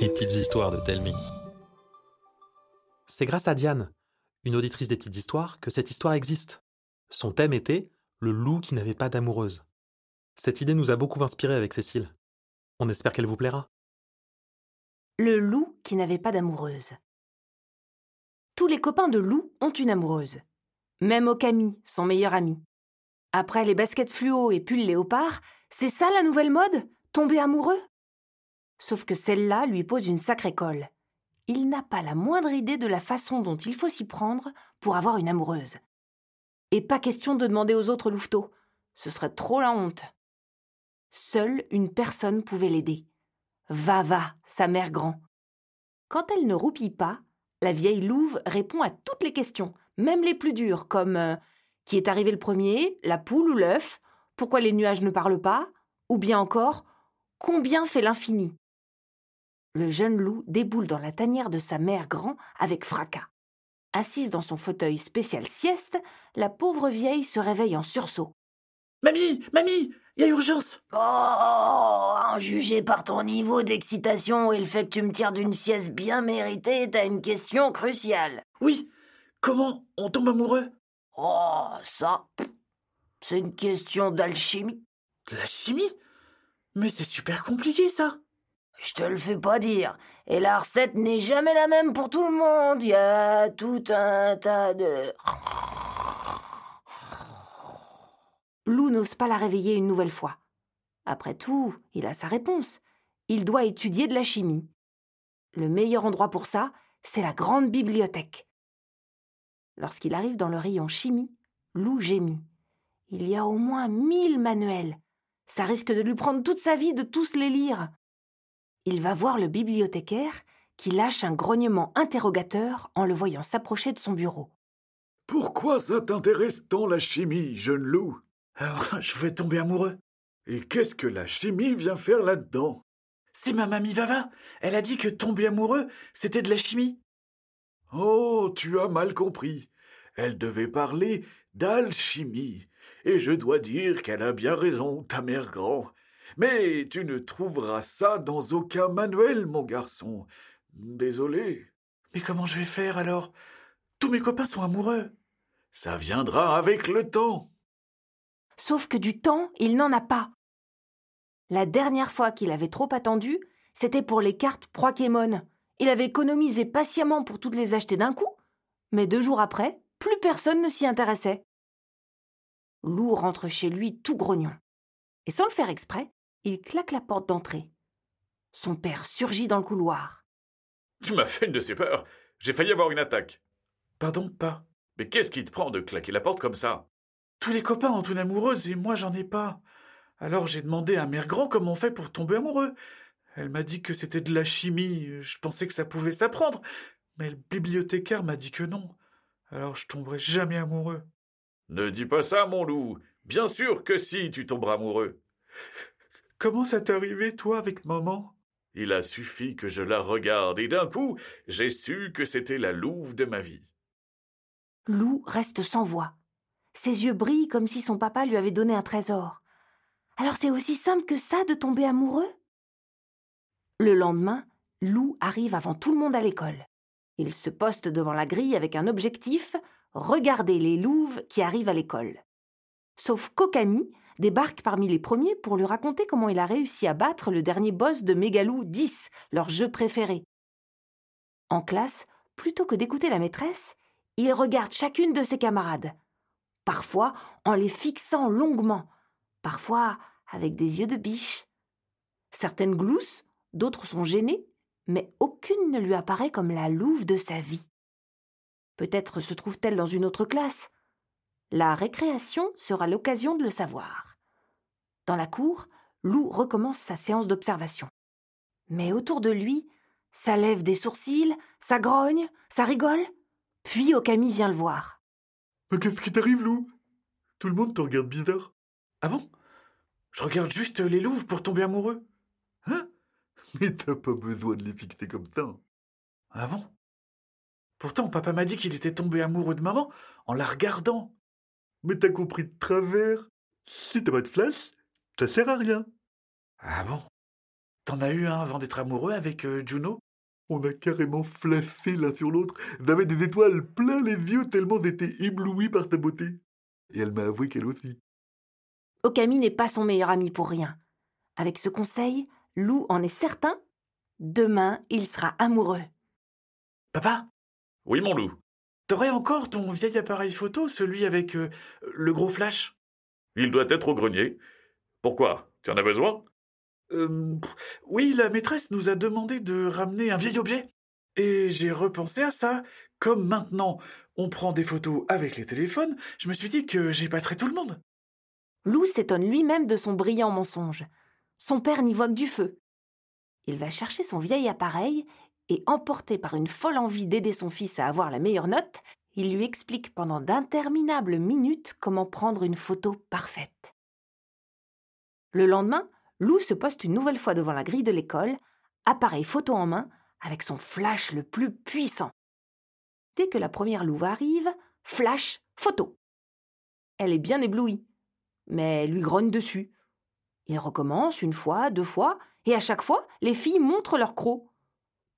Les petites histoires de Telmi. C'est grâce à Diane, une auditrice des petites histoires, que cette histoire existe. Son thème était le loup qui n'avait pas d'amoureuse. Cette idée nous a beaucoup inspiré avec Cécile. On espère qu'elle vous plaira. Le loup qui n'avait pas d'amoureuse. Tous les copains de loup ont une amoureuse. Même Okami, son meilleur ami. Après les baskets fluo et pull léopard, c'est ça la nouvelle mode? Tomber amoureux? Sauf que celle-là lui pose une sacrée colle. Il n'a pas la moindre idée de la façon dont il faut s'y prendre pour avoir une amoureuse. Et pas question de demander aux autres louveteaux. Ce serait trop la honte. Seule une personne pouvait l'aider. Va, va, sa mère grand. Quand elle ne roupille pas, la vieille louve répond à toutes les questions, même les plus dures, comme euh, qui est arrivé le premier, la poule ou l'œuf, pourquoi les nuages ne parlent pas, ou bien encore combien fait l'infini? Le jeune loup déboule dans la tanière de sa mère grand avec fracas. Assise dans son fauteuil spécial sieste, la pauvre vieille se réveille en sursaut. Mamie, mamie, il y a urgence. Oh, en jugé par ton niveau d'excitation et le fait que tu me tires d'une sieste bien méritée, t'as une question cruciale. Oui, comment on tombe amoureux? Oh, ça, c'est une question d'alchimie. De la chimie Mais c'est super compliqué ça. Je te le fais pas dire. Et la recette n'est jamais la même pour tout le monde. Il y a tout un tas de... Lou n'ose pas la réveiller une nouvelle fois. Après tout, il a sa réponse. Il doit étudier de la chimie. Le meilleur endroit pour ça, c'est la grande bibliothèque. Lorsqu'il arrive dans le rayon chimie, Lou gémit. Il y a au moins mille manuels. Ça risque de lui prendre toute sa vie de tous les lire. Il va voir le bibliothécaire qui lâche un grognement interrogateur en le voyant s'approcher de son bureau. Pourquoi ça t'intéresse tant la chimie, jeune loup? Alors, je vais tomber amoureux. Et qu'est-ce que la chimie vient faire là-dedans? C'est ma mamie Vava. Elle a dit que tomber amoureux, c'était de la chimie. Oh, tu as mal compris. Elle devait parler d'alchimie. Et je dois dire qu'elle a bien raison, ta mère grand. Mais tu ne trouveras ça dans aucun manuel, mon garçon. Désolé. Mais comment je vais faire alors? Tous mes copains sont amoureux. Ça viendra avec le temps. Sauf que du temps, il n'en a pas. La dernière fois qu'il avait trop attendu, c'était pour les cartes Pokémon. Il avait économisé patiemment pour toutes les acheter d'un coup, mais deux jours après, plus personne ne s'y intéressait. Lou rentre chez lui tout grognon. Et sans le faire exprès, il claque la porte d'entrée. Son père surgit dans le couloir. Tu m'as fait une de ces peurs. J'ai failli avoir une attaque. Pardon, pas. Mais qu'est-ce qui te prend de claquer la porte comme ça? Tous les copains ont une amoureuse et moi j'en ai pas. Alors j'ai demandé à Mère Grand comment on fait pour tomber amoureux. Elle m'a dit que c'était de la chimie. Je pensais que ça pouvait s'apprendre. Mais le bibliothécaire m'a dit que non. Alors je tomberai jamais amoureux. Ne dis pas ça, mon loup. Bien sûr que si tu tomberas amoureux. Comment ça t'est arrivé, toi, avec maman? Il a suffi que je la regarde, et d'un coup, j'ai su que c'était la louve de ma vie. Lou reste sans voix. Ses yeux brillent comme si son papa lui avait donné un trésor. Alors c'est aussi simple que ça de tomber amoureux? Le lendemain, Lou arrive avant tout le monde à l'école. Il se poste devant la grille avec un objectif regarder les louves qui arrivent à l'école. Sauf Kokami débarque parmi les premiers pour lui raconter comment il a réussi à battre le dernier boss de Mégalou 10, leur jeu préféré. En classe, plutôt que d'écouter la maîtresse, il regarde chacune de ses camarades, parfois en les fixant longuement, parfois avec des yeux de biche. Certaines gloussent, d'autres sont gênées, mais aucune ne lui apparaît comme la louve de sa vie. Peut-être se trouve-t-elle dans une autre classe. La récréation sera l'occasion de le savoir. Dans la cour, Lou recommence sa séance d'observation. Mais autour de lui, ça lève des sourcils, ça grogne, ça rigole. Puis Okami vient le voir. Mais qu'est-ce qui t'arrive, Lou? Tout le monde te regarde bizarre. Ah bon? Je regarde juste les louves pour tomber amoureux. Hein? Mais t'as pas besoin de les fixer comme ça. Ah bon? Pourtant, papa m'a dit qu'il était tombé amoureux de maman en la regardant. Mais t'as compris de travers. Si t'as pas de flash, ça sert à rien. Ah bon? T'en as eu un avant d'être amoureux avec euh, Juno? On a carrément flashé l'un sur l'autre. J'avais des étoiles plein les yeux tellement j'étais ébloui par ta beauté. Et elle m'a avoué qu'elle aussi. Okami n'est pas son meilleur ami pour rien. Avec ce conseil, Lou en est certain. Demain, il sera amoureux. Papa, Oui, mon loup. t'aurais encore ton vieil appareil photo, celui avec euh, le gros flash? Il doit être au grenier. Pourquoi? Tu en as besoin? Euh, Oui, la maîtresse nous a demandé de ramener un vieil objet. Et j'ai repensé à ça. Comme maintenant, on prend des photos avec les téléphones, je me suis dit que j'épaterais tout le monde. Lou s'étonne lui-même de son brillant mensonge. Son père n'y voit que du feu. Il va chercher son vieil appareil et, emporté par une folle envie d'aider son fils à avoir la meilleure note, il lui explique pendant d'interminables minutes comment prendre une photo parfaite. Le lendemain, Lou se poste une nouvelle fois devant la grille de l'école, appareil photo en main, avec son flash le plus puissant. Dès que la première louve arrive, flash, photo. Elle est bien éblouie, mais lui grogne dessus. Il recommence une fois, deux fois, et à chaque fois, les filles montrent leur croc.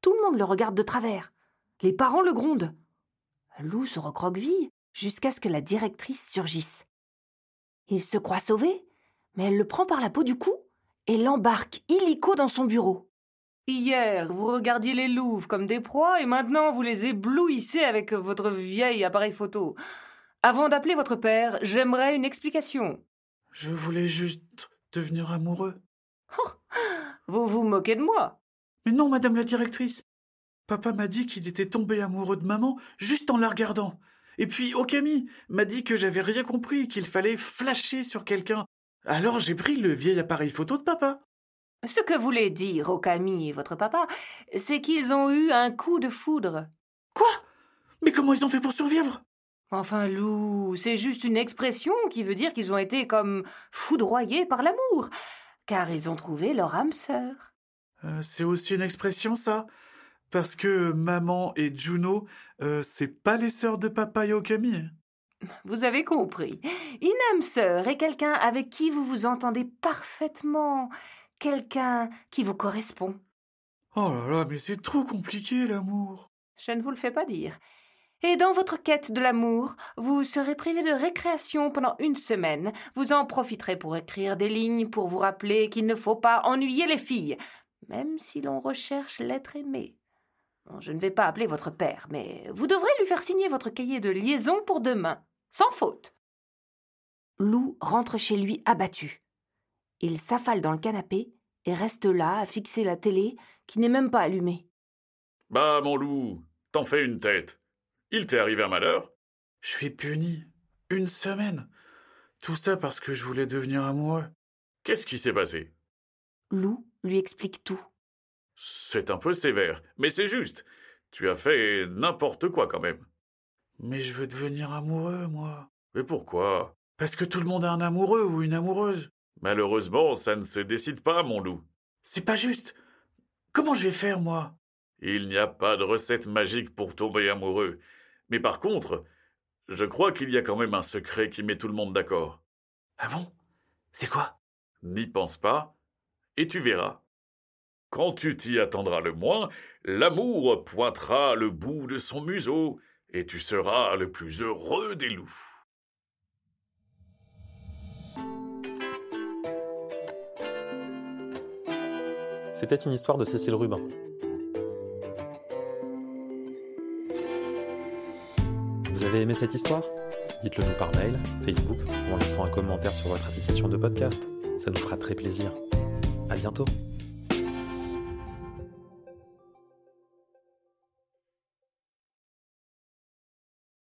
Tout le monde le regarde de travers. Les parents le grondent. Lou se recroqueville jusqu'à ce que la directrice surgisse. Il se croit sauvé, mais elle le prend par la peau du cou et l'embarque illico dans son bureau. Hier, vous regardiez les louves comme des proies et maintenant vous les éblouissez avec votre vieil appareil photo. Avant d'appeler votre père, j'aimerais une explication. Je voulais juste devenir amoureux. Vous vous moquez de moi. Mais non, madame la directrice. Papa m'a dit qu'il était tombé amoureux de maman juste en la regardant. Et puis Okami m'a dit que j'avais rien compris, qu'il fallait flasher sur quelqu'un. Alors j'ai pris le vieil appareil photo de papa. Ce que voulait dire Okami et votre papa, c'est qu'ils ont eu un coup de foudre. Quoi? Mais comment ils ont fait pour survivre? Enfin, Lou, c'est juste une expression qui veut dire qu'ils ont été comme foudroyés par l'amour, car ils ont trouvé leur âme sœur. Euh, C'est aussi une expression, ça? Parce que maman et Juno, euh, c'est pas les sœurs de papa et Okami? Vous avez compris. Une âme sœur est quelqu'un avec qui vous vous entendez parfaitement, quelqu'un qui vous correspond. Oh là là, mais c'est trop compliqué l'amour. Je ne vous le fais pas dire. Et dans votre quête de l'amour, vous serez privé de récréation pendant une semaine. Vous en profiterez pour écrire des lignes pour vous rappeler qu'il ne faut pas ennuyer les filles, même si l'on recherche l'être aimé. Bon, je ne vais pas appeler votre père, mais vous devrez lui faire signer votre cahier de liaison pour demain, sans faute. Lou rentre chez lui abattu. Il s'affale dans le canapé et reste là à fixer la télé qui n'est même pas allumée. Bah, mon loup, t'en fais une tête. Il t'est arrivé un malheur? Je suis puni. Une semaine. Tout ça parce que je voulais devenir amoureux. Qu'est-ce qui s'est passé? Lou lui explique tout. C'est un peu sévère, mais c'est juste. Tu as fait n'importe quoi quand même. Mais je veux devenir amoureux, moi. Mais pourquoi? Parce que tout le monde a un amoureux ou une amoureuse. Malheureusement, ça ne se décide pas, mon loup. C'est pas juste. Comment je vais faire, moi? Il n'y a pas de recette magique pour tomber amoureux. Mais par contre, je crois qu'il y a quand même un secret qui met tout le monde d'accord. Ah bon? C'est quoi? N'y pense pas, et tu verras. Quand tu t'y attendras le moins, l'amour pointera le bout de son museau, et tu seras le plus heureux des loups. C'était une histoire de Cécile Rubin. Vous avez aimé cette histoire? Dites-le nous par mail, Facebook ou en laissant un commentaire sur votre application de podcast. Ça nous fera très plaisir. À bientôt